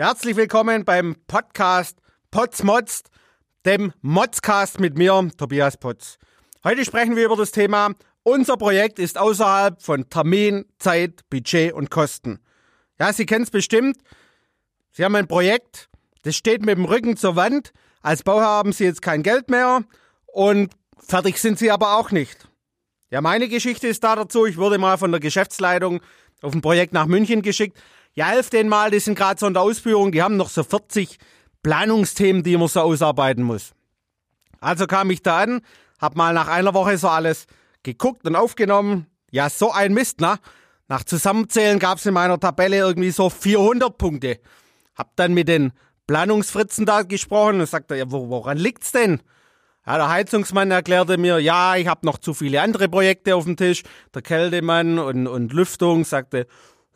Herzlich willkommen beim Podcast Potzmotzt, dem Motzcast mit mir, Tobias Potz. Heute sprechen wir über das Thema Unser Projekt ist außerhalb von Termin, Zeit, Budget und Kosten. Ja, Sie kennen es bestimmt. Sie haben ein Projekt, das steht mit dem Rücken zur Wand. Als Bauherr haben Sie jetzt kein Geld mehr und fertig sind Sie aber auch nicht. Ja, meine Geschichte ist da dazu. Ich wurde mal von der Geschäftsleitung auf ein Projekt nach München geschickt ja, helft denen mal, die sind gerade so in der Ausführung, die haben noch so 40 Planungsthemen, die man so ausarbeiten muss. Also kam ich da an, hab mal nach einer Woche so alles geguckt und aufgenommen. Ja, so ein Mist, ne? Nach Zusammenzählen gab's in meiner Tabelle irgendwie so 400 Punkte. Hab dann mit den Planungsfritzen da gesprochen und sagte, ja, woran liegt's denn? Ja, der Heizungsmann erklärte mir, ja, ich habe noch zu viele andere Projekte auf dem Tisch. Der Kältemann und, und Lüftung sagte,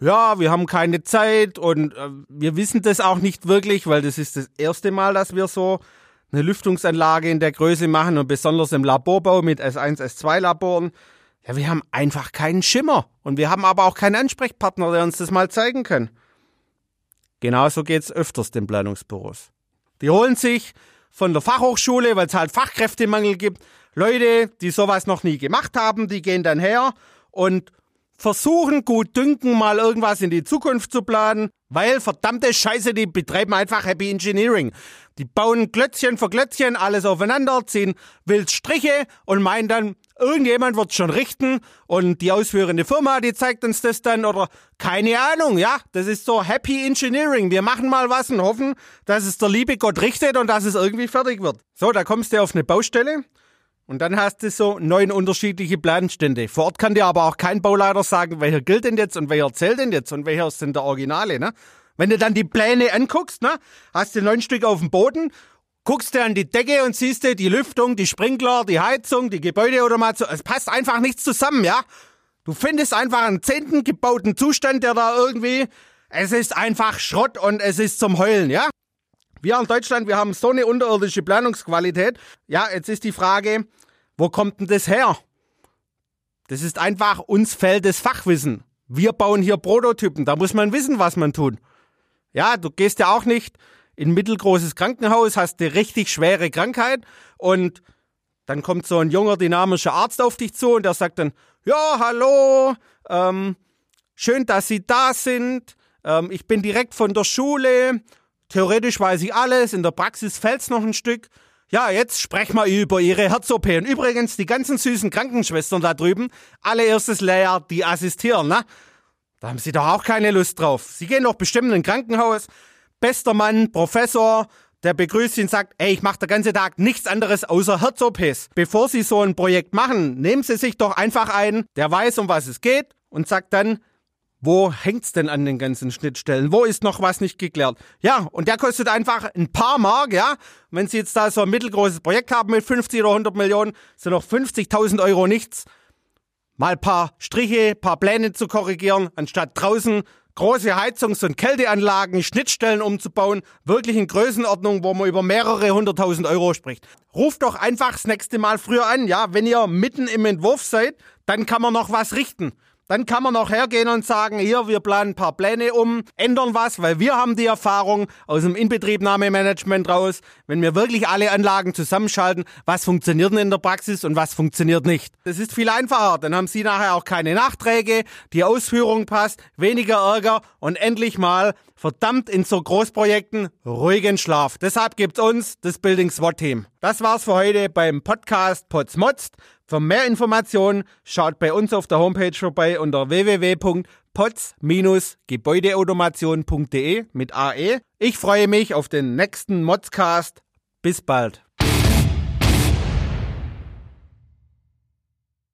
ja, wir haben keine Zeit und äh, wir wissen das auch nicht wirklich, weil das ist das erste Mal, dass wir so eine Lüftungsanlage in der Größe machen und besonders im Laborbau mit S1, S2 Laboren. Ja, wir haben einfach keinen Schimmer und wir haben aber auch keinen Ansprechpartner, der uns das mal zeigen kann. Genauso geht's öfters den Planungsbüros. Die holen sich von der Fachhochschule, weil es halt Fachkräftemangel gibt, Leute, die sowas noch nie gemacht haben, die gehen dann her und versuchen gut dünken, mal irgendwas in die Zukunft zu planen, weil verdammte Scheiße, die betreiben einfach Happy Engineering. Die bauen Klötzchen für Klötzchen alles aufeinander, ziehen wild Striche und meinen dann, irgendjemand wird schon richten und die ausführende Firma, die zeigt uns das dann oder keine Ahnung, ja, das ist so Happy Engineering. Wir machen mal was und hoffen, dass es der liebe Gott richtet und dass es irgendwie fertig wird. So, da kommst du auf eine Baustelle und dann hast du so neun unterschiedliche Planstände. Vor Ort kann dir aber auch kein Bauleiter sagen, welcher gilt denn jetzt und welcher zählt denn jetzt und welcher denn der Originale, ne? Wenn du dann die Pläne anguckst, ne, hast du neun Stück auf dem Boden, guckst du an die Decke und siehst du die Lüftung, die Sprinkler, die Heizung, die Gebäudeautomation. Es passt einfach nichts zusammen, ja? Du findest einfach einen zehnten gebauten Zustand, der da irgendwie, es ist einfach Schrott und es ist zum Heulen, ja? Wir in Deutschland, wir haben so eine unterirdische Planungsqualität. Ja, jetzt ist die Frage, wo kommt denn das her? Das ist einfach, uns fehlt das Fachwissen. Wir bauen hier Prototypen, da muss man wissen, was man tut. Ja, du gehst ja auch nicht in ein mittelgroßes Krankenhaus, hast eine richtig schwere Krankheit und dann kommt so ein junger, dynamischer Arzt auf dich zu und der sagt dann, ja, hallo, ähm, schön, dass Sie da sind, ähm, ich bin direkt von der Schule Theoretisch weiß ich alles, in der Praxis fällt's noch ein Stück. Ja, jetzt sprechen wir über Ihre Herz-OP. Und übrigens, die ganzen süßen Krankenschwestern da drüben, allererstes Layer, die assistieren, ne? Da haben Sie doch auch keine Lust drauf. Sie gehen doch bestimmt in ein Krankenhaus. Bester Mann, Professor, der begrüßt Sie und sagt, ey, ich mache den ganzen Tag nichts anderes außer Herz-OPs. Bevor Sie so ein Projekt machen, nehmen Sie sich doch einfach einen, der weiß, um was es geht und sagt dann, wo hängt's denn an den ganzen Schnittstellen? Wo ist noch was nicht geklärt? Ja, und der kostet einfach ein paar Mark, ja. Wenn Sie jetzt da so ein mittelgroßes Projekt haben mit 50 oder 100 Millionen, sind noch 50.000 Euro nichts. Mal paar Striche, paar Pläne zu korrigieren, anstatt draußen große Heizungs- und Kälteanlagen, Schnittstellen umzubauen, wirklich in Größenordnung, wo man über mehrere hunderttausend Euro spricht. Ruft doch einfach das nächste Mal früher an, ja. Wenn ihr mitten im Entwurf seid, dann kann man noch was richten. Dann kann man noch hergehen und sagen, hier, wir planen ein paar Pläne um, ändern was, weil wir haben die Erfahrung aus dem Inbetriebnahmemanagement raus, wenn wir wirklich alle Anlagen zusammenschalten, was funktioniert denn in der Praxis und was funktioniert nicht. Das ist viel einfacher, dann haben Sie nachher auch keine Nachträge, die Ausführung passt, weniger Ärger und endlich mal verdammt in so Großprojekten ruhigen Schlaf. Deshalb gibt's uns das Building SWAT Team. Das war's für heute beim Podcast Potsmotzt. Für mehr Informationen schaut bei uns auf der Homepage vorbei unter www.pots-gebäudeautomation.de mit AE. Ich freue mich auf den nächsten Modscast. Bis bald.